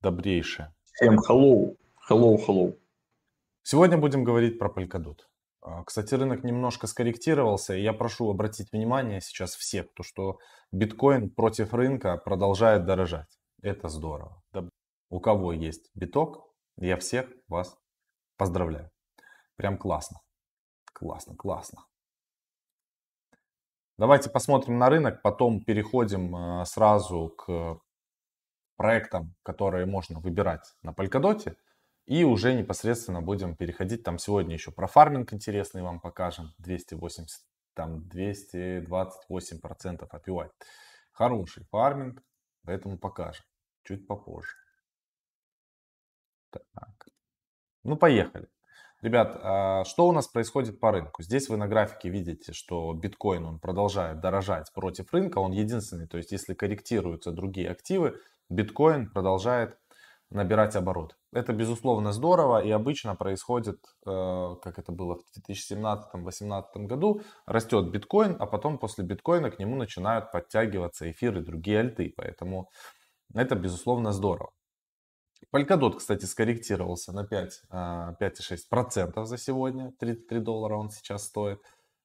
добрейшее. Всем hello, hello, hello. Сегодня будем говорить про Polkadot. А, кстати, рынок немножко скорректировался, и я прошу обратить внимание сейчас всех, то что биткоин против рынка продолжает дорожать. Это здорово. У кого есть биток, я всех вас поздравляю. Прям классно. Классно, классно. Давайте посмотрим на рынок, потом переходим а, сразу к проектам, которые можно выбирать на Polkadot. И уже непосредственно будем переходить. Там сегодня еще про фарминг интересный вам покажем. 280, там 228 процентов APY. Хороший фарминг, поэтому покажем чуть попозже. Так. Ну, поехали. Ребят, а что у нас происходит по рынку? Здесь вы на графике видите, что биткоин он продолжает дорожать против рынка. Он единственный, то есть если корректируются другие активы, биткоин продолжает набирать оборот. Это, безусловно, здорово и обычно происходит, э, как это было в 2017-2018 году, растет биткоин, а потом после биткоина к нему начинают подтягиваться эфиры и другие альты. Поэтому это, безусловно, здорово. Polkadot, кстати, скорректировался на 5, 5,6% э, за сегодня. 33 доллара он сейчас стоит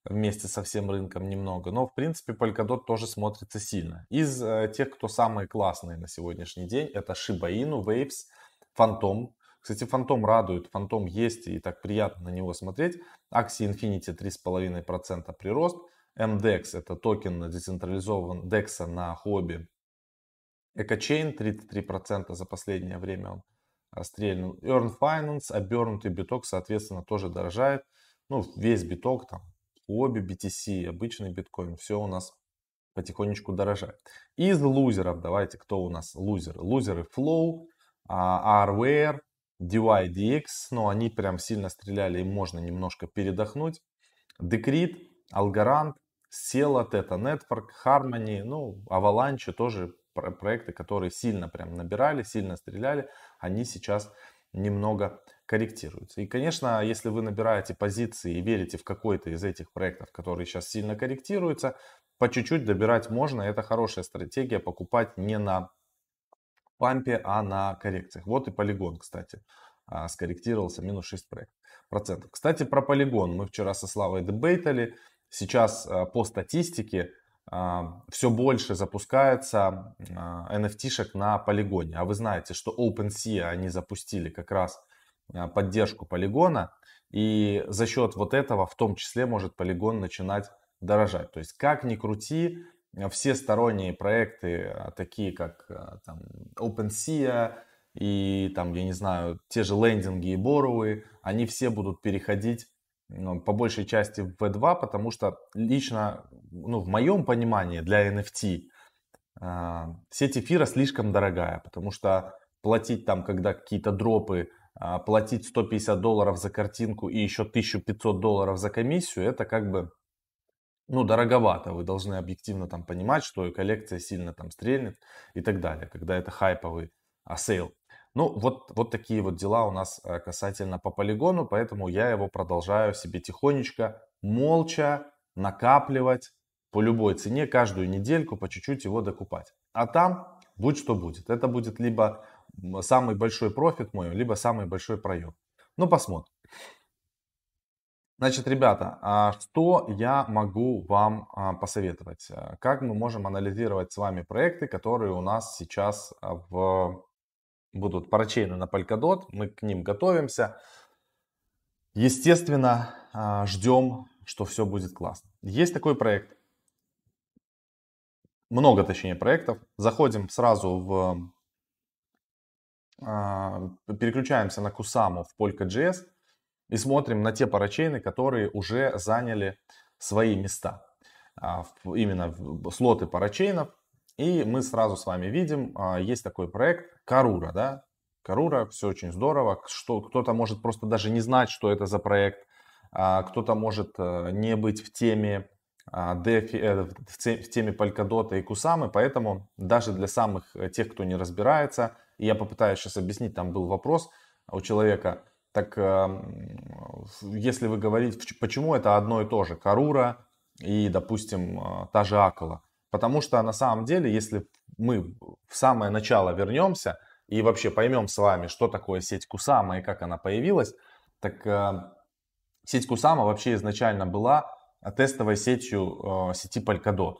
вместе со всем рынком немного. Но, в принципе, Polkadot тоже смотрится сильно. Из э, тех, кто самые классные на сегодняшний день, это Shiba Inu, Waves, Phantom. Кстати, Phantom радует, Phantom есть и так приятно на него смотреть. Axie Infinity 3,5% прирост. MDEX это токен децентрализован DEX на хобби. EcoChain 33% за последнее время он стрельнул. Earn Finance, обернутый биток, соответственно, тоже дорожает. Ну, весь биток там обе BTC, обычный биткоин, все у нас потихонечку дорожает. Из лузеров, давайте, кто у нас лузеры? Лузеры Flow, а, Rware, DYDX, но они прям сильно стреляли, им можно немножко передохнуть. Decrypt, Algorand, Sela, Theta Network, Harmony, ну, Avalanche тоже проекты, которые сильно прям набирали, сильно стреляли, они сейчас немного корректируются. И, конечно, если вы набираете позиции и верите в какой-то из этих проектов, которые сейчас сильно корректируются, по чуть-чуть добирать можно. Это хорошая стратегия покупать не на пампе, а на коррекциях. Вот и полигон, кстати, а, скорректировался минус 6 процентов. Кстати, про полигон мы вчера со Славой дебейтали. Сейчас а, по статистике все больше запускается NFT-шек на полигоне. А вы знаете, что OpenSea они запустили как раз а, поддержку полигона. И за счет вот этого в том числе может полигон начинать дорожать. То есть как ни крути, все сторонние проекты, а, такие как а, там, OpenSea и там, я не знаю, те же лендинги и боровые, они все будут переходить по большей части в V2, потому что лично, ну, в моем понимании для NFT сеть эфира слишком дорогая, потому что платить там, когда какие-то дропы а, платить 150 долларов за картинку и еще 1500 долларов за комиссию, это как бы, ну, дороговато. Вы должны объективно там понимать, что коллекция сильно там стрельнет и так далее, когда это хайповый а. Ну, вот, вот такие вот дела у нас а, касательно по полигону, поэтому я его продолжаю себе тихонечко, молча накапливать по любой цене, каждую недельку по чуть-чуть его докупать. А там будь что будет. Это будет либо самый большой профит мой, либо самый большой проем. Ну, посмотрим. Значит, ребята, а что я могу вам а, посоветовать? Как мы можем анализировать с вами проекты, которые у нас сейчас а, в... будут парачейны на Polkadot. Мы к ним готовимся. Естественно, ждем, что все будет классно. Есть такой проект. Много, точнее, проектов. Заходим сразу в а, переключаемся на Кусаму в Polka.js и смотрим на те парачейны, которые уже заняли свои места. А, именно слоты парачейнов. И мы сразу с вами видим, а, есть такой проект Карура, да, Карура, все очень здорово, что кто-то может просто даже не знать, что это за проект, кто-то может э, не быть в теме DeFi, э, в теме Polkadot и Кусамы, поэтому даже для самых э, тех, кто не разбирается, я попытаюсь сейчас объяснить, там был вопрос у человека, так эм, если вы говорите, почему это одно и то же, Карура и, допустим, та же Акала. Потому что на самом деле, если мы в самое начало вернемся, и вообще поймем с вами, что такое сеть Кусама и как она появилась, так э, сеть Кусама вообще изначально была тестовой сетью э, сети Polkadot.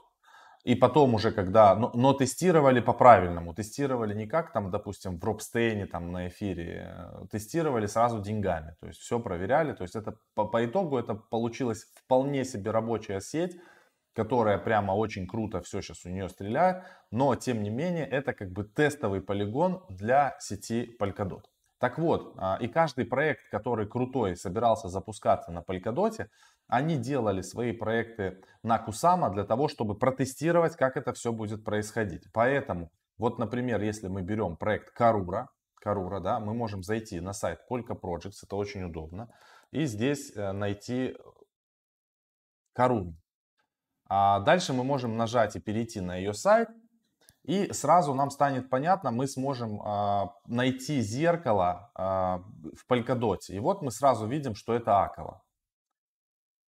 И потом уже, когда, но, но тестировали по-правильному, тестировали не как там, допустим, в Робстейне, там на эфире, э, тестировали сразу деньгами, то есть все проверяли, то есть это по, по итогу это получилась вполне себе рабочая сеть, которая прямо очень круто все сейчас у нее стреляет, но тем не менее это как бы тестовый полигон для сети Polkadot. Так вот, а, и каждый проект, который крутой собирался запускаться на Polkadot, они делали свои проекты на Kusama для того, чтобы протестировать, как это все будет происходить. Поэтому, вот, например, если мы берем проект Karura, Karura, да, мы можем зайти на сайт Polka Projects, это очень удобно, и здесь э, найти Karura. А дальше мы можем нажать и перейти на ее сайт, и сразу нам станет понятно, мы сможем э, найти зеркало э, в Polkadot. И вот мы сразу видим, что это Акова.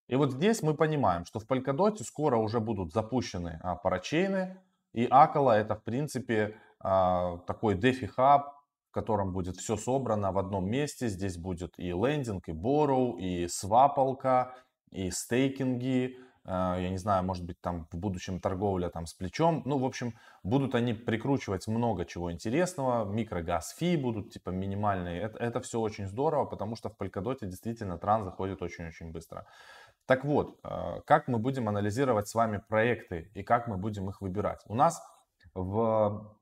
И вот здесь мы понимаем, что в Polkadot скоро уже будут запущены а, парачейны. И Акала это в принципе а, такой DeFi хаб, в котором будет все собрано в одном месте. Здесь будет и лендинг, и borrow, и свапалка, и стейкинги. А, я не знаю, может быть там в будущем торговля там с плечом. Ну, в общем, будут они прикручивать много чего интересного. Микрогаз фи будут типа минимальные. Это, это все очень здорово, потому что в Polkadot действительно тран заходит очень-очень быстро. Так вот, э, как мы будем анализировать с вами проекты и как мы будем их выбирать? У нас в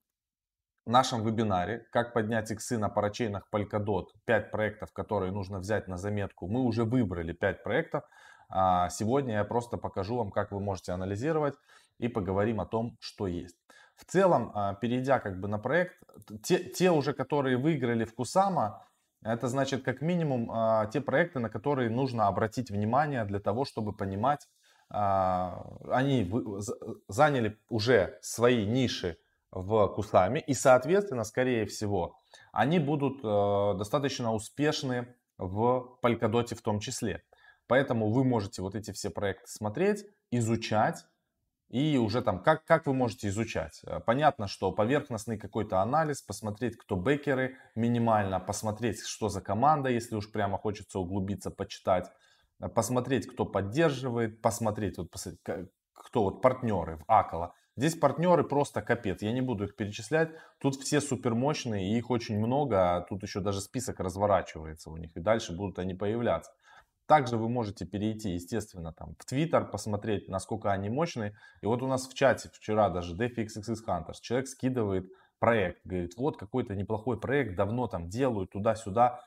нашем вебинаре «Как поднять иксы на парачейнах Polkadot» 5 проектов, которые нужно взять на заметку. Мы уже выбрали 5 проектов. А сегодня я просто покажу вам, как вы можете анализировать и поговорим о том, что есть. В целом, а, перейдя как бы на проект, те, те уже, которые выиграли в Кусама, это значит, как минимум, а, те проекты, на которые нужно обратить внимание для того, чтобы понимать, они заняли уже свои ниши в Кусами, и, соответственно, скорее всего, они будут э, достаточно успешны в Polkadot в том числе. Поэтому вы можете вот эти все проекты смотреть, изучать, и уже там, как, как вы можете изучать? Э, понятно, что поверхностный какой-то анализ, посмотреть, кто бэкеры минимально, посмотреть, что за команда, если уж прямо хочется углубиться, почитать, э, посмотреть, кто поддерживает, посмотреть, вот, кто вот партнеры в Акала. Здесь партнеры просто капец, я не буду их перечислять. Тут все супер мощные, и их очень много, а тут еще даже список разворачивается у них, и дальше будут они появляться. Также вы можете перейти, естественно, там, в Twitter, посмотреть, насколько они мощные. И вот у нас в чате вчера даже DeFi Hunters, человек скидывает проект, говорит, вот какой-то неплохой проект, давно там делают, туда-сюда.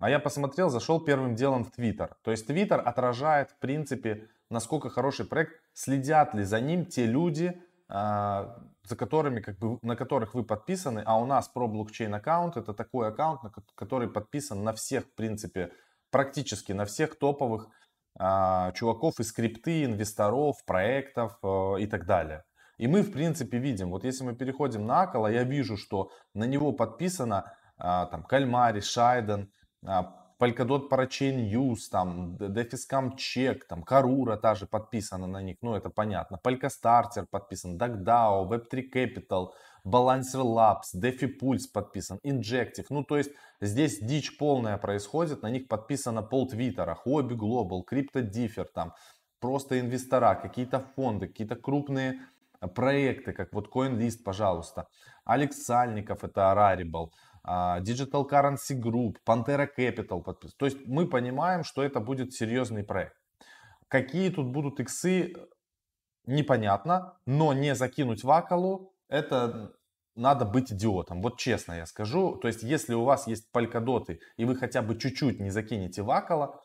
А я посмотрел, зашел первым делом в Twitter. То есть Twitter отражает, в принципе, насколько хороший проект, следят ли за ним те люди, а, за которыми, как бы, на которых вы подписаны. А у нас про блокчейн аккаунт это такой аккаунт, который подписан на всех, в принципе, практически на всех топовых а, чуваков из скрипты, инвесторов, проектов а, и так далее. И мы, в принципе, видим, вот если мы переходим на Акала, я вижу, что на него подписано а, там Кальмари, Шайден, а, Polkadot Parachain там, Defiscam Check, там, Карура также подписана на них, ну, это понятно. Polkastarter подписан, DuckDAO, Web3 Capital, Balancer Labs, DeFi Pulse подписан, Injective. Ну, то есть здесь дичь полная происходит, на них подписано пол твиттера, Hobby Global, CryptoDiffer, там просто инвестора, какие-то фонды, какие-то крупные проекты, как вот CoinList, пожалуйста. Алекс Сальников, это Rarible, а, Digital Currency Group, Pantera Capital подписан. То есть мы понимаем, что это будет серьезный проект. Какие тут будут иксы, непонятно, но не закинуть в Акалу, это надо быть идиотом. Вот честно я скажу. То есть, если у вас есть полькодоты, и вы хотя бы чуть-чуть не закинете вакала,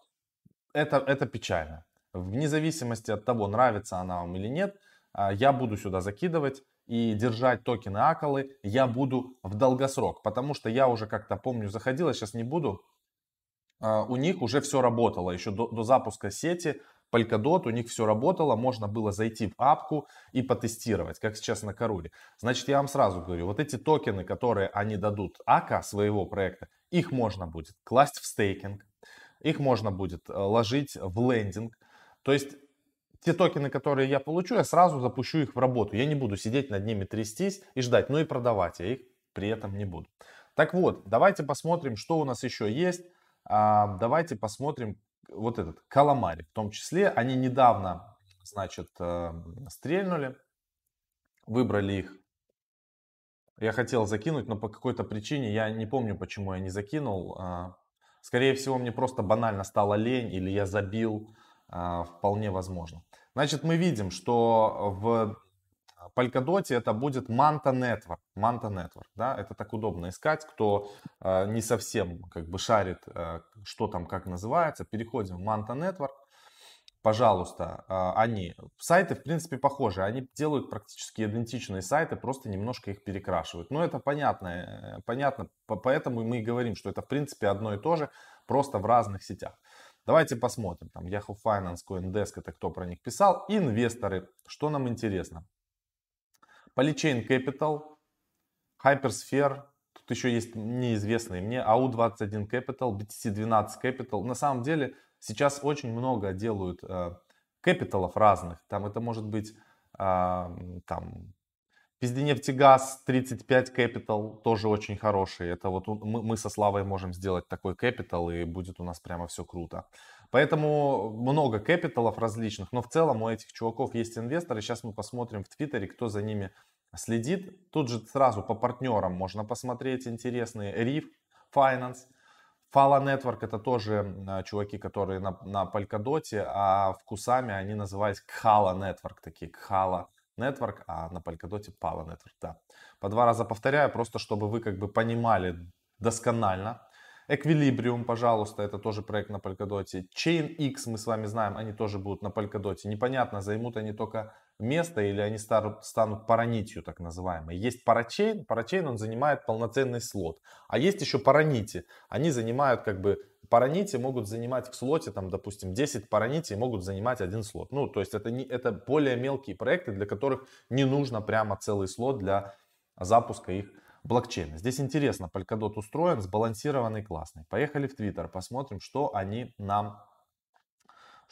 это, это печально. Вне зависимости от того, нравится она вам или нет, а, я буду сюда закидывать и держать токены Акалы я буду в долгосрок. Потому что я уже как-то помню заходил, я сейчас не буду. А, у них уже все работало еще до, до запуска сети. Polkadot, у них все работало, можно было зайти в апку и потестировать, как сейчас на Каруре. Значит, я вам сразу говорю, вот эти токены, которые они дадут АКА своего проекта, их можно будет класть в стейкинг, их можно будет э, ложить в лендинг. То есть те токены, которые я получу, я сразу запущу их в работу. Я не буду сидеть над ними трястись и ждать, ну и продавать я их при этом не буду. Так вот, давайте посмотрим, что у нас еще есть. Давайте посмотрим вот этот Каламари в том числе. Они недавно, значит, э, стрельнули, выбрали их. Я хотел закинуть, но по какой-то причине, я не помню, почему я не закинул. А, скорее всего, мне просто банально стало лень или я забил. А, вполне возможно. Значит, мы видим, что в Polkadot это будет Manta Network. Manta Network, да, это так удобно искать, кто э, не совсем как бы шарит, э, что там как называется. Переходим в Manta Network. Пожалуйста, э, они, сайты в принципе похожи, они делают практически идентичные сайты, просто немножко их перекрашивают. Но это понятно, э, понятно, поэтому мы и говорим, что это в принципе одно и то же, просто в разных сетях. Давайте посмотрим. Там Yahoo Finance, CoinDesk, это кто про них писал. Инвесторы, что нам интересно. Polychain Capital, Hypersphere, тут еще есть неизвестные мне, AU21 Capital, BTC12 Capital. На самом деле сейчас очень много делают э, капиталов разных. Там это может быть э, там Пизденефтегаз 35 Capital тоже очень хороший. Это вот мы, мы со Славой можем сделать такой Capital и будет у нас прямо все круто. Поэтому много капиталов различных, но в целом у этих чуваков есть инвесторы. Сейчас мы посмотрим в Твиттере, кто за ними следит. Тут же сразу по партнерам можно посмотреть интересные. Reef Finance, Fala Network это тоже чуваки, которые на, на Polkadot, а в Кусами они назывались Khala Network, такие Khala Network, а на Polkadot Pala Network, да. По два раза повторяю, просто чтобы вы как бы понимали досконально. Equilibrium, пожалуйста, это тоже проект на Polkadot. Chain X, мы с вами знаем, они тоже будут на Polkadot. Непонятно, займут они только место или они станут, станут паранитью, так называемой. Есть парачейн, парачейн он занимает полноценный слот. А есть еще паранити, они занимают как бы паранити могут занимать в слоте, там, допустим, 10 паранити могут занимать один слот. Ну, то есть это, не, это более мелкие проекты, для которых не нужно прямо целый слот для запуска их блокчейна. Здесь интересно, Polkadot устроен, сбалансированный, классный. Поехали в Twitter, посмотрим, что они нам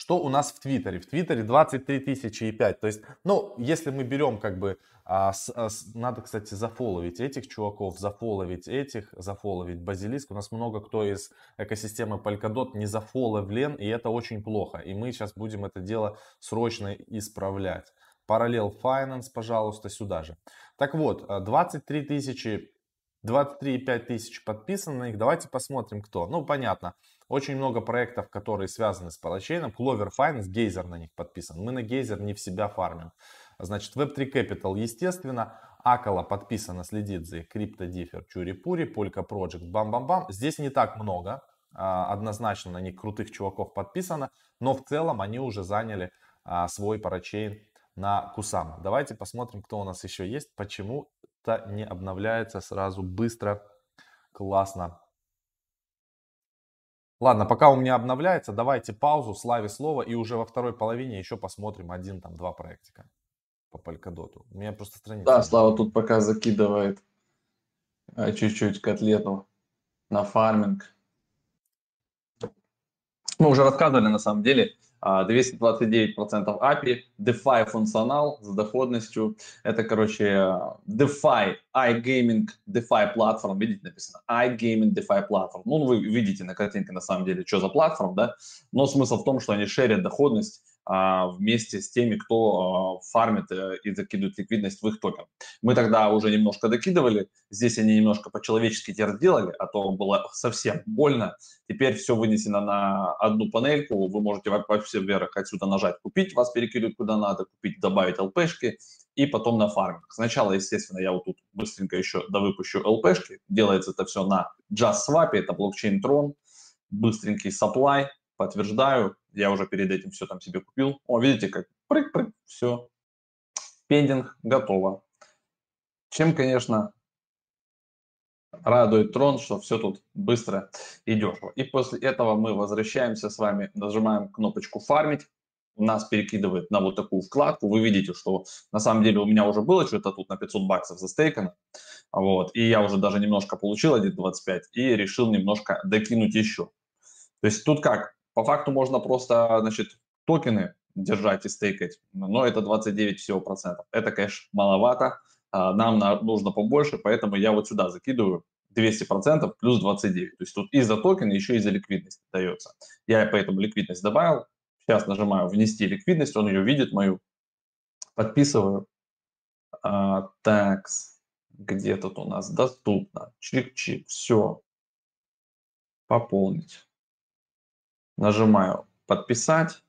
что у нас в Твиттере? В Твиттере 23 тысячи и 5. То есть, ну, если мы берем как бы, а, с, а, с, надо, кстати, зафоловить этих чуваков, зафоловить этих, зафоловить Базилиск. У нас много кто из экосистемы Polkadot не зафоловлен, и это очень плохо. И мы сейчас будем это дело срочно исправлять. Параллел Finance, пожалуйста, сюда же. Так вот, 23 тысячи 23,5 тысяч подписано на них. Давайте посмотрим, кто. Ну, понятно. Очень много проектов, которые связаны с парачейном. Clover Finance, Geyser на них подписан. Мы на Geyser не в себя фармим. Значит, Web3 Capital, естественно. Акала подписано, следит за их CryptoDiffer, Чури-Пури, Polka Project, бам-бам-бам. Здесь не так много. А, однозначно на них крутых чуваков подписано. Но в целом они уже заняли а, свой парачейн на Кусама. Давайте посмотрим, кто у нас еще есть. Почему-то не обновляется сразу быстро, классно. Ладно, пока у меня обновляется, давайте паузу, славе слово, и уже во второй половине еще посмотрим один, там, два проектика по Polkadot. У меня просто страница. Да, Слава тут пока закидывает э, чуть-чуть котлету на фарминг. Мы уже рассказывали на самом деле, 229% API, DeFi функционал с доходностью. Это, короче, DeFi, iGaming DeFi платформ. Видите, написано iGaming DeFi платформ. Ну, вы видите на картинке, на самом деле, что за платформ, да? Но смысл в том, что они шерят доходность а, вместе с теми, кто а, фармит э, и закидывает ликвидность в их токен. Мы тогда уже немножко докидывали, здесь они немножко по-человечески теперь сделали, а то было совсем больно. Теперь все вынесено на одну панельку, вы можете во всех вверх отсюда нажать «Купить», вас перекидывают куда надо, купить, добавить ЛПшки и потом на фарминг. Сначала, естественно, я вот тут быстренько еще довыпущу ЛПшки, делается это все на JustSwap, это блокчейн Tron, быстренький supply, подтверждаю, я уже перед этим все там себе купил. О, видите, как прыг-прыг, все. Пендинг готово. Чем, конечно, радует трон, что все тут быстро и дешево. И после этого мы возвращаемся с вами, нажимаем кнопочку «Фармить». Нас перекидывает на вот такую вкладку. Вы видите, что на самом деле у меня уже было что-то тут на 500 баксов застейкано. Вот. И я уже даже немножко получил 1.25 и решил немножко докинуть еще. То есть тут как? По факту можно просто, значит, токены держать и стейкать, но это 29 всего процентов. Это, конечно, маловато, а, нам нужно побольше, поэтому я вот сюда закидываю 200% плюс 29. То есть тут и за токены, еще и за ликвидность дается. Я поэтому ликвидность добавил. Сейчас нажимаю «Внести ликвидность», он ее видит мою. Подписываю. А, такс. Где тут у нас доступно? Чик-чик. Все. Пополнить. Нажимаю «Подписать».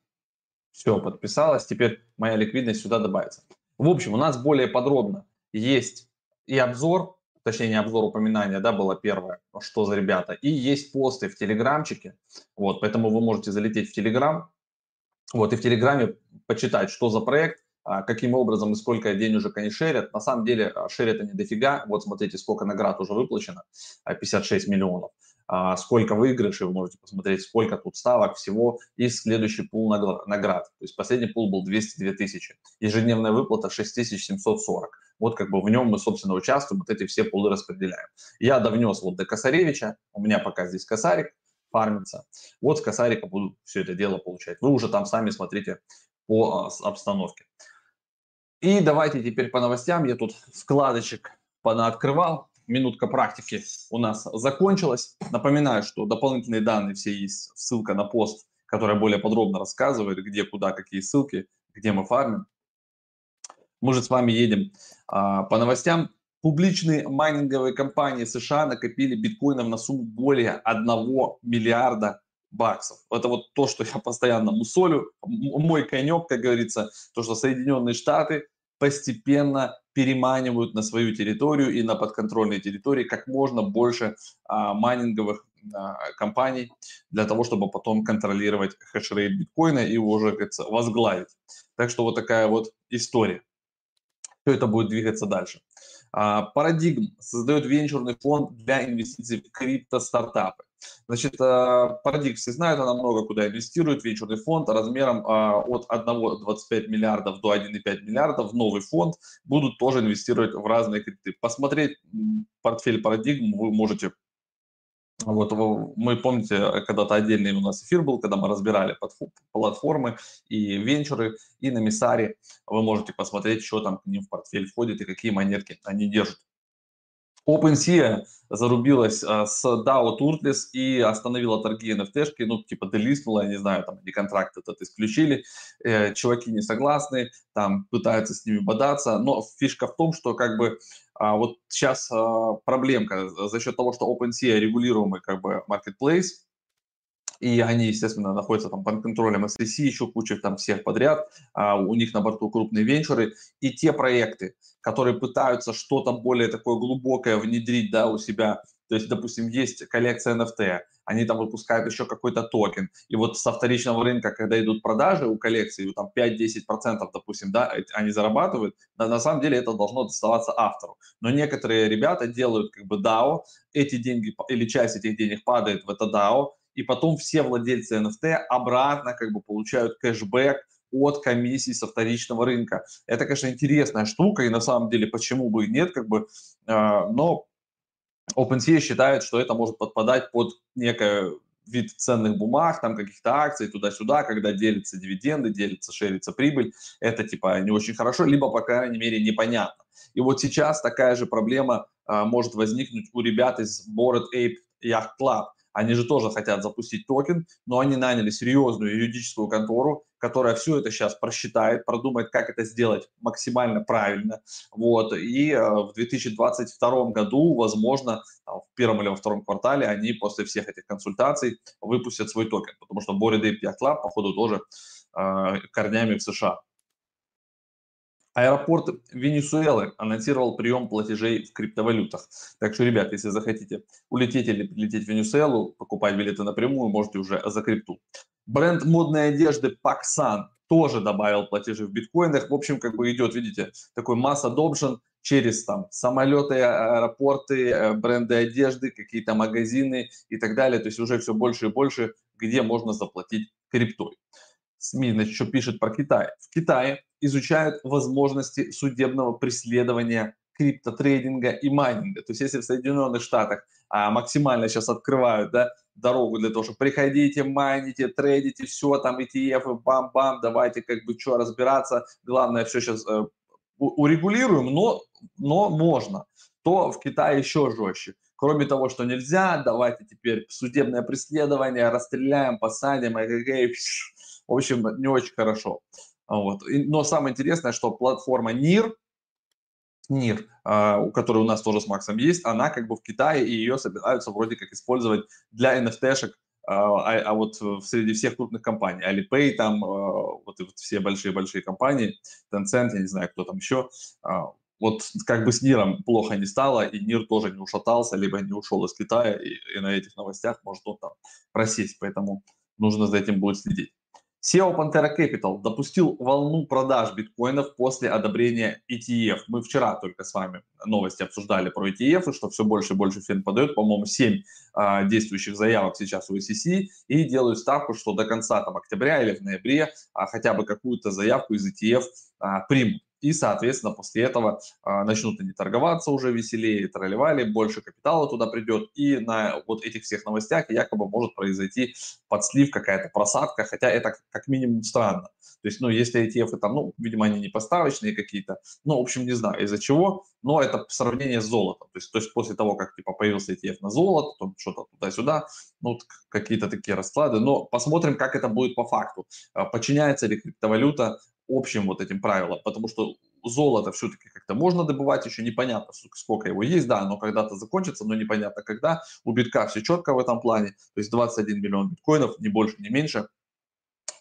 Все, подписалось. Теперь моя ликвидность сюда добавится. В общем, у нас более подробно есть и обзор, точнее не обзор, упоминания, да, было первое, что за ребята, и есть посты в Телеграмчике, вот, поэтому вы можете залететь в Телеграм, вот, и в Телеграме почитать, что за проект, а, каким образом и сколько денежек они шерят. На самом деле а, шерят они дофига. Вот смотрите, сколько наград уже выплачено, 56 миллионов. А, сколько выигрышей, вы можете посмотреть, сколько тут ставок всего, и следующий пул наград. То есть последний пул был 202 тысячи, ежедневная выплата 6740. Вот как бы в нем мы, собственно, участвуем, вот эти все пулы распределяем. Я довнес вот до Косаревича, у меня пока здесь Косарик фармится. Вот с Косарика буду все это дело получать. Вы уже там сами смотрите по а, обстановке. И давайте теперь по новостям. Я тут вкладочек понаоткрывал минутка практики у нас закончилась. Напоминаю, что дополнительные данные все есть, ссылка на пост, которая более подробно рассказывает, где, куда, какие ссылки, где мы фармим. Мы же с вами едем а, по новостям. Публичные майнинговые компании США накопили биткоинов на сумму более 1 миллиарда баксов. Это вот то, что я постоянно мусолю. Мой конек, как говорится, то, что Соединенные Штаты постепенно переманивают на свою территорию и на подконтрольные территории как можно больше а, майнинговых а, компаний для того, чтобы потом контролировать хешрейт биткоина и уже, как говорится, возглавить. Так что вот такая вот история. Все это будет двигаться дальше. А, Парадигм создает венчурный фонд для инвестиций в крипто-стартапы. Значит, э, Парадигм все знают, она много куда инвестирует, венчурный фонд размером а, от 1,25 миллиардов до 1,5 миллиардов, новый фонд, будут тоже инвестировать в разные крипты. Посмотреть портфель Парадигм вы можете вот мы, помните, когда-то отдельный у нас эфир был, когда мы разбирали платформы и венчуры, и на Мисаре. Вы можете посмотреть, что там к ним в портфель входит и какие монетки они держат. OpenSea зарубилась а, с DAO Turtles и остановила торги NFT, ну, типа делистнула, я не знаю, там они контракт этот исключили, э, чуваки не согласны, там пытаются с ними бодаться, но фишка в том, что как бы а, вот сейчас а, проблемка за счет того, что OpenSea регулируемый как бы marketplace, и они, естественно, находятся там под контролем SEC, еще куча там всех подряд, а у них на борту крупные венчуры, и те проекты, которые пытаются что-то более такое глубокое внедрить, да, у себя, то есть, допустим, есть коллекция NFT, они там выпускают еще какой-то токен, и вот со вторичного рынка, когда идут продажи у коллекции, там 5-10%, допустим, да, они зарабатывают, да, на самом деле это должно доставаться автору. Но некоторые ребята делают как бы DAO, эти деньги или часть этих денег падает в это DAO, и потом все владельцы NFT обратно как бы получают кэшбэк от комиссии со вторичного рынка. Это, конечно, интересная штука, и на самом деле почему бы и нет, как бы, э, но OpenSea считает, что это может подпадать под некое вид ценных бумаг, там каких-то акций туда-сюда, когда делятся дивиденды, делится, шерится прибыль, это типа не очень хорошо, либо, по крайней мере, непонятно. И вот сейчас такая же проблема а, может возникнуть у ребят из Bored Ape Yacht Club. Они же тоже хотят запустить токен, но они наняли серьезную юридическую контору, которая все это сейчас просчитает, продумает, как это сделать максимально правильно. Вот. И э, в 2022 году, возможно, в первом или во втором квартале они после всех этих консультаций выпустят свой токен, потому что Bored Ape Club, походу, тоже э, корнями в США. Аэропорт Венесуэлы анонсировал прием платежей в криптовалютах. Так что, ребят, если захотите улететь или прилететь в Венесуэлу, покупать билеты напрямую, можете уже за крипту. Бренд модной одежды Paksan тоже добавил платежи в биткоинах. В общем, как бы идет, видите, такой масс adoption через там самолеты, аэропорты, э, бренды одежды, какие-то магазины и так далее. То есть уже все больше и больше, где можно заплатить криптой. СМИ, значит, что пишет про Китай. В Китае изучают возможности судебного преследования криптотрейдинга и майнинга. То есть если в Соединенных Штатах а, максимально сейчас открывают да, дорогу для того, чтобы приходите, майните, трейдите, все там ETF, бам-бам, давайте как бы что разбираться, главное все сейчас э, урегулируем, но, но можно, то в Китае еще жестче. кроме того, что нельзя, давайте теперь судебное преследование, расстреляем, посадим, в общем, не очень хорошо. Вот. Но самое интересное, что платформа NIR, NIR, а, у которой у нас тоже с Максом есть, она как бы в Китае, и ее собираются вроде как использовать для NFT-шек а, а, а вот среди всех крупных компаний, Alipay там, а, вот, вот все большие-большие компании, Tencent, я не знаю, кто там еще, вот как бы с Ниром плохо не стало, и Нир тоже не ушатался, либо не ушел из Китая, и, и на этих новостях может он там просесть, поэтому нужно за этим будет следить. SEO Pantera Capital допустил волну продаж биткоинов после одобрения ETF. Мы вчера только с вами новости обсуждали про ETF, и что все больше и больше фирм подают, по-моему, 7 а, действующих заявок сейчас у SEC, и делают ставку, что до конца там, октября или в ноябре а, хотя бы какую-то заявку из ETF а, примут и, соответственно, после этого а, начнут они торговаться уже веселее, тролливали, больше капитала туда придет, и на вот этих всех новостях якобы может произойти подслив, какая-то просадка, хотя это как минимум странно. То есть, ну, если ETF там, ну, видимо, они не поставочные какие-то, ну, в общем, не знаю из-за чего, но это сравнение с золотом. То есть, то есть после того, как, типа, появился ETF на золото, то что-то туда-сюда, ну, какие-то такие расклады, но посмотрим, как это будет по факту. А, подчиняется ли криптовалюта общим вот этим правилам, потому что золото все-таки как-то можно добывать, еще непонятно, сколько его есть, да, но когда-то закончится, но непонятно когда. У битка все четко в этом плане, то есть 21 миллион биткоинов, ни больше, ни меньше.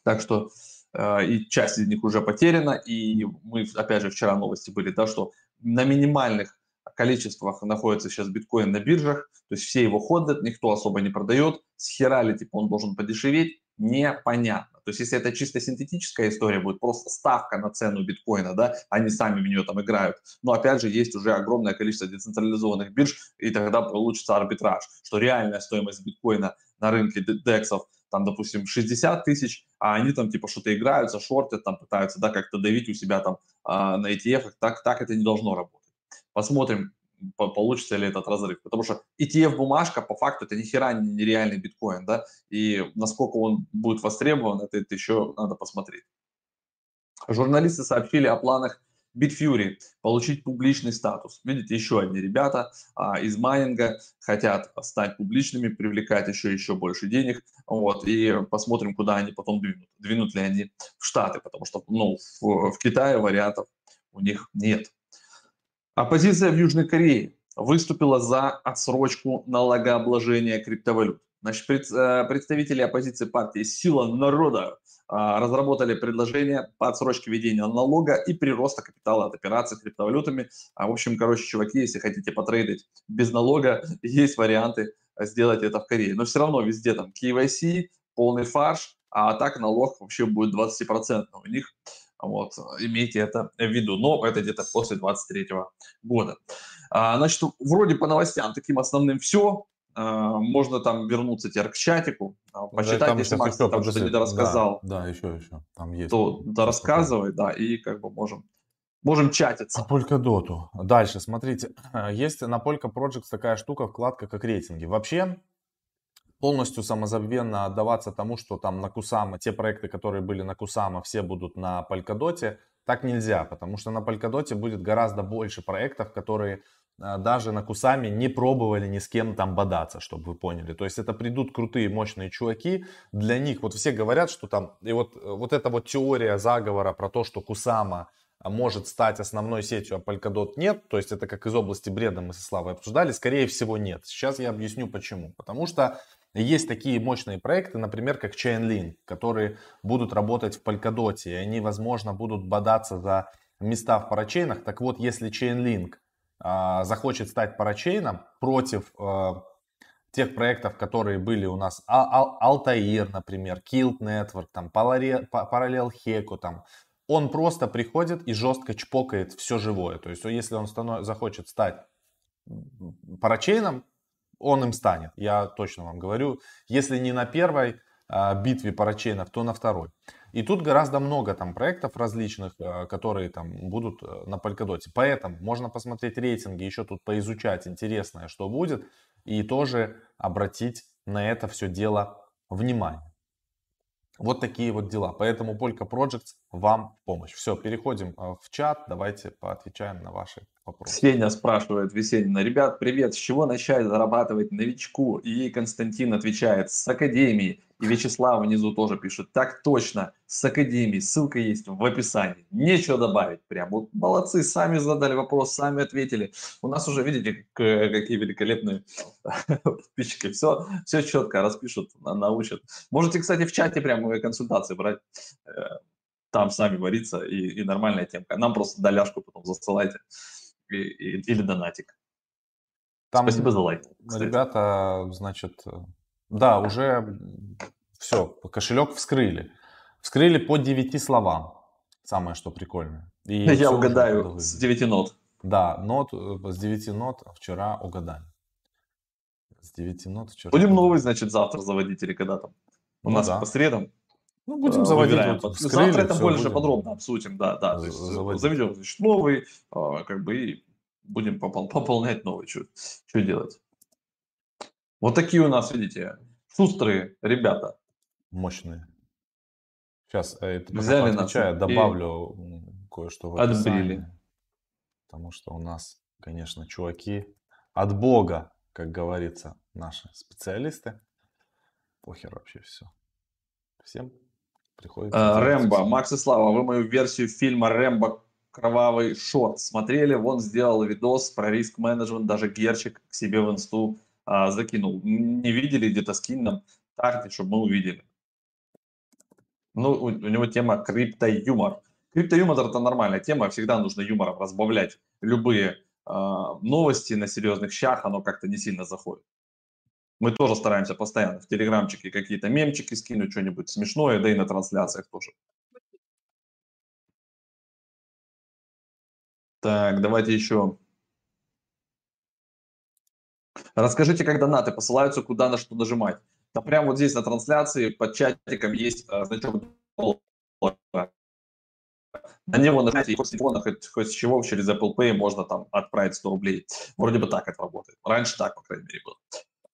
Так что э, и часть из них уже потеряна, и мы, опять же, вчера новости были, да, что на минимальных количествах находится сейчас биткоин на биржах, то есть все его ходят, никто особо не продает, схерали, типа он должен подешеветь, непонятно. То есть если это чисто синтетическая история, будет просто ставка на цену биткоина, да, они сами в нее там играют. Но опять же есть уже огромное количество децентрализованных бирж, и тогда получится арбитраж, что реальная стоимость биткоина на рынке дексов там, допустим, 60 тысяч, а они там типа что-то играются, шортят, там пытаются, да, как-то давить у себя там а, на ETF, так, так это не должно работать. Посмотрим, получится ли этот разрыв. Потому что ETF-бумажка, по факту, это ни хера не нереальный биткоин, да, и насколько он будет востребован, это, это еще надо посмотреть. Журналисты сообщили о планах Bitfury получить публичный статус. Видите, еще одни ребята а, из майнинга хотят стать публичными, привлекать еще еще больше денег. Вот, и посмотрим, куда они потом двинут. Двинут ли они в Штаты, потому что ну, в, в Китае вариантов у них нет. Оппозиция в Южной Корее выступила за отсрочку налогообложения криптовалют. Значит, э, представители оппозиции партии «Сила народа» а, разработали предложение по отсрочке введения налога и прироста капитала от операций с криптовалютами. А, в общем, короче, чуваки, если хотите потрейдить без налога, есть варианты сделать это в Корее. Но все равно везде там KYC, полный фарш, а так налог вообще будет 20% у них. Вот, имейте это в виду. Но это где-то после 23 года. А, значит, вроде по новостям таким основным все. А, можно там вернуться теперь к чатику, а, почитать, да, если Макс там что-то не рассказал. Да, да, еще, еще. Там есть. То да, рассказывай, да, и как бы можем можем чатиться. По Polkadot. Дальше, смотрите, есть на Polka Projects такая штука, вкладка как рейтинги. Вообще, полностью самозабвенно отдаваться тому, что там на Кусама, те проекты, которые были на Кусама, все будут на Polkadot, так нельзя, потому что на Polkadot будет гораздо больше проектов, которые э, даже на Кусами не пробовали ни с кем там бодаться, чтобы вы поняли. То есть это придут крутые, мощные чуваки, для них, вот все говорят, что там, и вот, э, вот эта вот теория заговора про то, что Кусама может стать основной сетью, а Polkadot нет, то есть это как из области бреда мы со Славой обсуждали, скорее всего нет. Сейчас я объясню почему. Потому что есть такие мощные проекты, например, как Chainlink, которые будут работать в Polkadot, и они, возможно, будут бодаться за места в парачейнах. Так вот, если Chainlink э, захочет стать парачейном против э, тех проектов, которые были у нас, Altair, например, Kilt Network, там, Parallel Heco, там, он просто приходит и жестко чпокает все живое. То есть, если он станов... захочет стать парачейном, он им станет, я точно вам говорю. Если не на первой а, битве парачейнов, то на второй. И тут гораздо много там проектов различных, а, которые там будут э, на Polkadot. Поэтому можно посмотреть рейтинги, еще тут поизучать интересное, что будет, и тоже обратить на это все дело внимание. Вот такие вот дела. Поэтому Polka Projects вам помощь. Все, переходим а, в чат, давайте поотвечаем на ваши вопросы. Сеня спрашивает Весенина, ребят, привет, с чего начать зарабатывать новичку? И Константин отвечает, с академии. И Вячеслав внизу тоже пишет, так точно, с академии, ссылка есть в описании. Нечего добавить, прям вот молодцы, сами задали вопрос, сами ответили. У нас уже, видите, какие великолепные подписчики, все, все четко распишут, научат. Можете, кстати, в чате прямо консультации брать э, там сами вариться и, и нормальная темка. Нам просто доляшку потом засылайте и, и, или донатик. Там Спасибо за лайк. Кстати. Ребята, значит, да, уже все, кошелек вскрыли. Вскрыли по 9 словам. Самое, что прикольное. И Я угадаю с 9 нот. Да, нот, э, с 9 нот вчера угадали. С 9 нот вчера. Будем новый, значит, завтра заводить или когда там? У ну, нас да. по средам. Ну, будем э, заводить. Вот, вскрыли, Завтра это больше будем... подробно обсудим, да, да. То есть заведем значит, новый, а, как бы и будем попол- пополнять новый. Что, что делать? Вот такие у нас, видите, шустрые ребята. Мощные. Сейчас э, это Взяли отвечаю, добавлю и... кое-что в описании. Потому что у нас, конечно, чуваки от Бога, как говорится, наши специалисты. Похер вообще все. Всем Приходится. А, Рэмбо. Макс и Слава, вы мою версию фильма Рэмбо Кровавый шорт смотрели? Вон сделал видос про риск-менеджмент, даже Герчик к себе в инсту а, закинул. Не видели, где-то скинь нам, тагте, чтобы мы увидели. Ну, у, у него тема крипто-юмор. Крипто-юмор это нормальная тема, всегда нужно юмором разбавлять любые э, новости на серьезных щах, оно как-то не сильно заходит. Мы тоже стараемся постоянно в телеграмчике какие-то мемчики скинуть, что-нибудь смешное, да и на трансляциях тоже. Так, давайте еще. Расскажите, как донаты посылаются, куда на что нажимать. Да прямо вот здесь на трансляции под чатиком есть а, значок на него нажать, хоть с телефона, хоть, хоть с чего, через Apple Pay можно там отправить 100 рублей. Вроде бы так это работает. Раньше так, по крайней мере, было.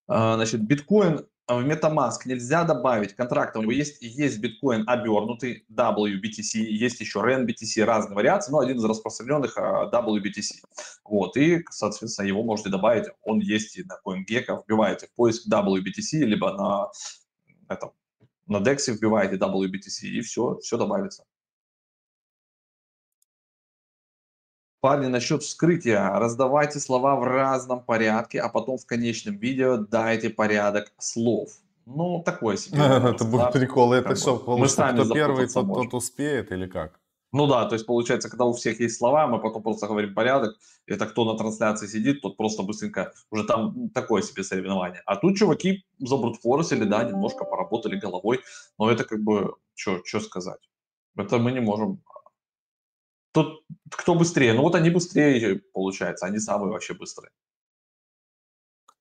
А, значит, биткоин в MetaMask нельзя добавить контракта. У него есть, есть биткоин обернутый, WBTC, есть еще RenBTC, разные вариации, но один из распространенных а, WBTC. Вот, и, соответственно, его можете добавить, он есть и на CoinGecko, вбиваете в поиск WBTC, либо на, этом, на DEX вбиваете WBTC, и все, все добавится. Парни, насчет вскрытия. Раздавайте слова в разном порядке, а потом в конечном видео дайте порядок слов. Ну, такое себе. Это будет прикол. Это мы сами кто первый, тот, тот успеет или как? Ну да, то есть получается, когда у всех есть слова, мы потом просто говорим порядок, это кто на трансляции сидит, тот просто быстренько, уже там такое себе соревнование. А тут чуваки забрутфорсили, да, немножко поработали головой, но это как бы, что сказать. Это мы не можем Тут кто быстрее? Ну вот они быстрее, получается, они самые вообще быстрые.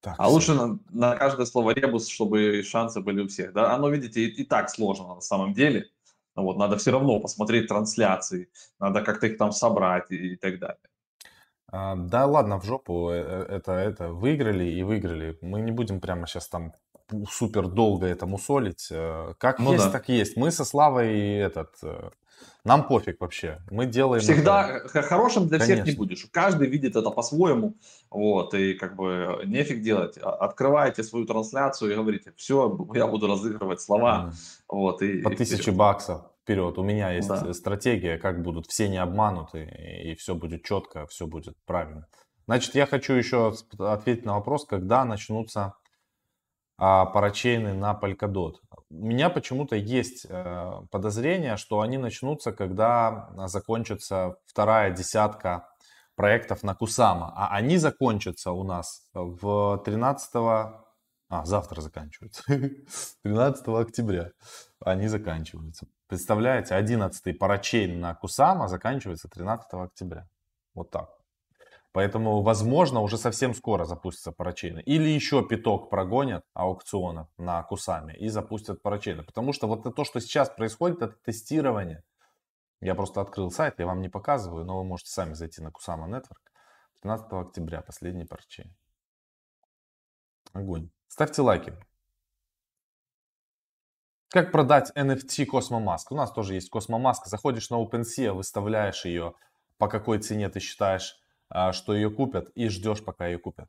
Так, а лучше на, на каждое слово ребус, чтобы шансы были у всех. Да? Оно, видите, и, и так сложно на самом деле. Вот, надо все равно посмотреть трансляции, надо как-то их там собрать и, и так далее. А, да ладно, в жопу, э, э, это, это выиграли и выиграли. Мы не будем прямо сейчас там супер долго этому солить. Э, как ну, есть, да. так есть. Мы со Славой и этот нам пофиг вообще. Мы делаем... Всегда это... хорошим для Конечно. всех не будешь. Каждый видит это по-своему. Вот, и как бы нефиг делать. А, открываете свою трансляцию и говорите, все, я буду разыгрывать слова. Mm. Вот, и, По тысяче баксов вперед. У меня есть да. стратегия, как будут все не обмануты, и все будет четко, все будет правильно. Значит, я хочу еще ответить на вопрос, когда начнутся а, парачейны на Polkadot у меня почему-то есть э, подозрение, что они начнутся, когда а, закончится вторая десятка проектов на Кусама. А они закончатся у нас в 13 а, завтра заканчиваются. 13 октября они заканчиваются. Представляете, 11 парачейн на Кусама заканчивается 13 октября. Вот так. Поэтому, возможно, уже совсем скоро запустятся парачейны. Или еще пяток прогонят аукционов на Кусами и запустят парачейны. Потому что вот то, что сейчас происходит, это тестирование. Я просто открыл сайт, я вам не показываю, но вы можете сами зайти на Кусама Network. 15 октября последний парачейн. Огонь. Ставьте лайки. Как продать NFT Космомаск? У нас тоже есть Космомаск. Заходишь на OpenSea, выставляешь ее, по какой цене ты считаешь, что ее купят, и ждешь, пока ее купят.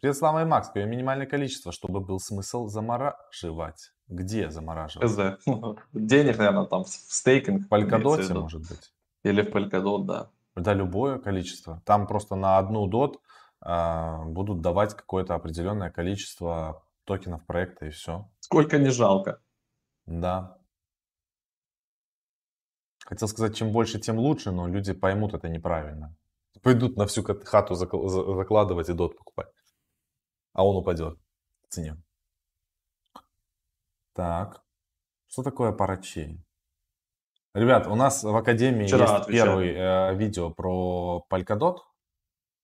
Привет, Слава и Макс. Какое минимальное количество, чтобы был смысл замораживать? Где замораживать? ХЗ. Денег, наверное, там в стейкинг. В Polkadot, может быть. Или в Polkadot, да. Да, любое количество. Там просто на одну дот а, будут давать какое-то определенное количество токенов проекта и все. Сколько не жалко. Да. Хотел сказать, чем больше, тем лучше, но люди поймут это неправильно. Пойдут на всю хату закладывать и дот покупать а он упадет в цене. Так, что такое парачейн? Ребят, у нас в Академии Вчера есть отвечал. первый э, видео про Polkadot,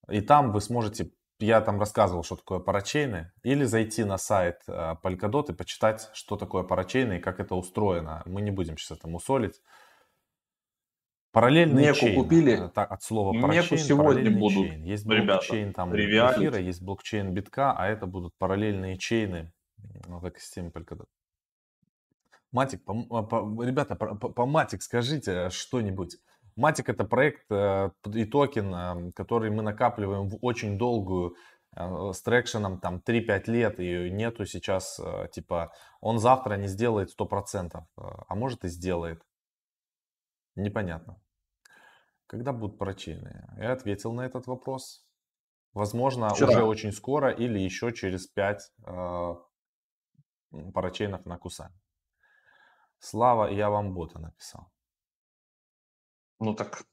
и там вы сможете, я там рассказывал, что такое парачейны, или зайти на сайт э, Polkadot и почитать, что такое парачейны и как это устроено. Мы не будем сейчас это мусолить. Параллельные Неку чейн, купили. Э, так, от слова парачейн, сегодня будут, чейн. Есть блокчейн там Тривиалить. эфира, есть блокчейн битка, а это будут параллельные чейны в экосистеме Polkadot. Матик, по, по, ребята, по, по Матик скажите что-нибудь. Матик это проект э, и токен, э, который мы накапливаем в очень долгую с трекшеном там 3-5 лет и нету сейчас типа он завтра не сделает 100%, а может и сделает. Непонятно. Когда будут парачейны? Я ответил на этот вопрос. Возможно, Вчера. уже очень скоро или еще через 5 э, парачейнов на Кусане. Слава, я вам бота написал. Ну так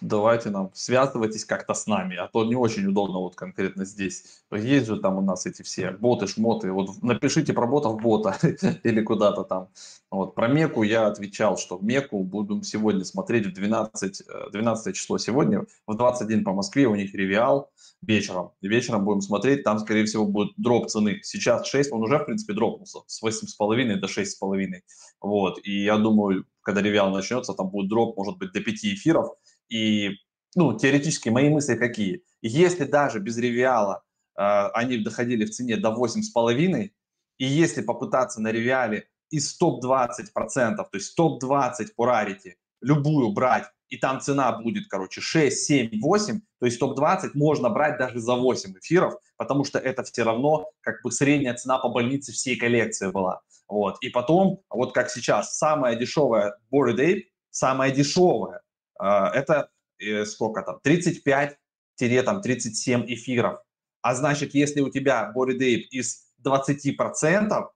давайте нам связывайтесь как-то с нами, а то не очень удобно вот конкретно здесь. Есть же там у нас эти все боты, шмоты, вот напишите про ботов бота или куда-то там. Вот про Меку я отвечал, что Меку будем сегодня смотреть в 12, 12 э, число сегодня, в 21 по Москве у них ревиал вечером. И вечером будем смотреть, там скорее всего будет дроп цены. Сейчас 6, он уже в принципе дропнулся с 8,5 до 6,5. Вот, и я думаю, когда ревиал начнется, там будет дроп, может быть, до 5 эфиров. И, ну, теоретически мои мысли какие? Если даже без ревиала э, они доходили в цене до 8,5, и если попытаться на ревиале из топ-20%, то есть топ-20 по рарити, любую брать, и там цена будет, короче, 6, 7, 8, то есть топ-20 можно брать даже за 8 эфиров, потому что это все равно как бы средняя цена по больнице всей коллекции была. Вот. И потом, вот как сейчас, самая дешевая Bored Ape, самая дешевая а, это э, сколько там, 35-37 эфиров. А значит, если у тебя Body Ape из 20%,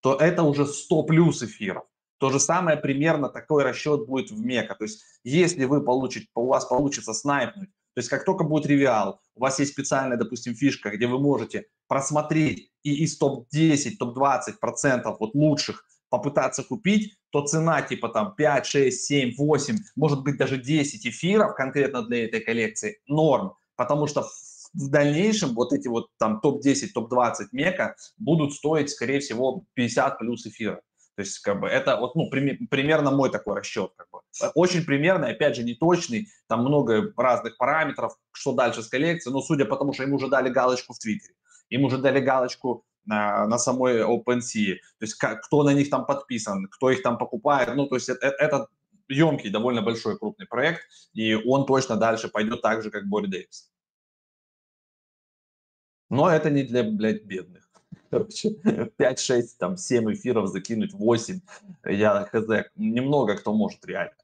то это уже 100 плюс эфиров. То же самое примерно такой расчет будет в Мека. То есть если вы получите, у вас получится снайпнуть, то есть как только будет ревиал, у вас есть специальная, допустим, фишка, где вы можете просмотреть и из топ-10, топ-20% вот лучших попытаться купить, то цена типа там 5, 6, 7, 8, может быть даже 10 эфиров конкретно для этой коллекции норм, потому что в дальнейшем вот эти вот там топ-10, топ-20 мека будут стоить, скорее всего, 50 плюс эфиров. То есть, как бы, это вот, ну, при, примерно мой такой расчет, как бы. Очень примерный, опять же, не точный, там много разных параметров, что дальше с коллекцией, но судя по тому, что ему уже дали галочку в Твиттере, ему уже дали галочку на, на самой OpenSea, то есть как, кто на них там подписан, кто их там покупает, ну, то есть это, это емкий, довольно большой, крупный проект, и он точно дальше пойдет так же, как Бори Дэвис. Но это не для, блядь, бедных. Короче, 5, 6, там, 7 эфиров закинуть, 8, я хз, немного кто может реально.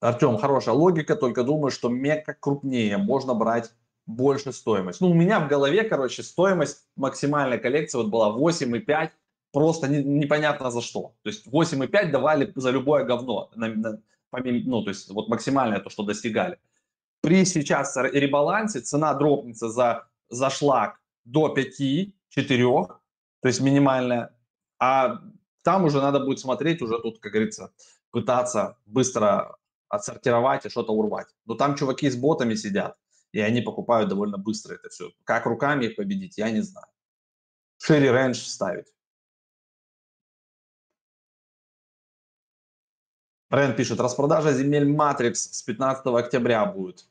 Артем, хорошая логика, только думаю, что мека крупнее, можно брать больше стоимость. Ну, у меня в голове, короче, стоимость максимальной коллекции вот была 8,5, просто не, непонятно за что. То есть 8,5 давали за любое говно, на, на, помимо, ну, то есть вот максимальное то, что достигали. При сейчас ребалансе цена дропнется за, за шлак до 5-4, то есть минимальная, а там уже надо будет смотреть, уже тут, как говорится, пытаться быстро отсортировать и что-то урвать. Но там чуваки с ботами сидят, и они покупают довольно быстро это все. Как руками их победить, я не знаю. Шире рейндж ставить. Рен пишет, распродажа земель Matrix с 15 октября будет.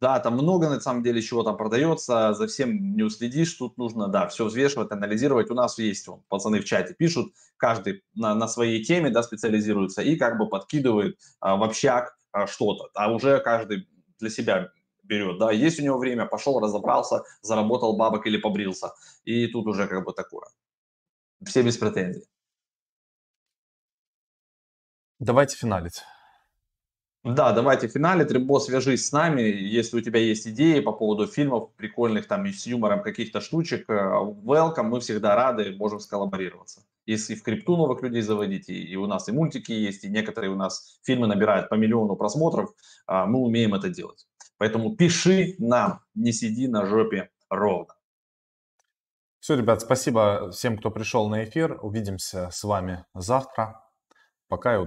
Да, там много на самом деле чего там продается, за всем не уследишь, тут нужно, да, все взвешивать, анализировать. У нас есть, вон, пацаны в чате пишут, каждый на, на своей теме, да, специализируется и как бы подкидывает а, в общак а, что-то, а уже каждый для себя берет, да, есть у него время, пошел, разобрался, заработал бабок или побрился, и тут уже как бы такое. Все без претензий. Давайте финалить. Да, давайте в финале. Трибо, свяжись с нами, если у тебя есть идеи по поводу фильмов прикольных, там, и с юмором каких-то штучек. Э, welcome, мы всегда рады, можем сколлаборироваться. Если в крипту новых людей заводить, и, и у нас и мультики есть, и некоторые у нас фильмы набирают по миллиону просмотров, а, мы умеем это делать. Поэтому пиши нам, не сиди на жопе ровно. Все, ребят, спасибо всем, кто пришел на эфир. Увидимся с вами завтра. Пока и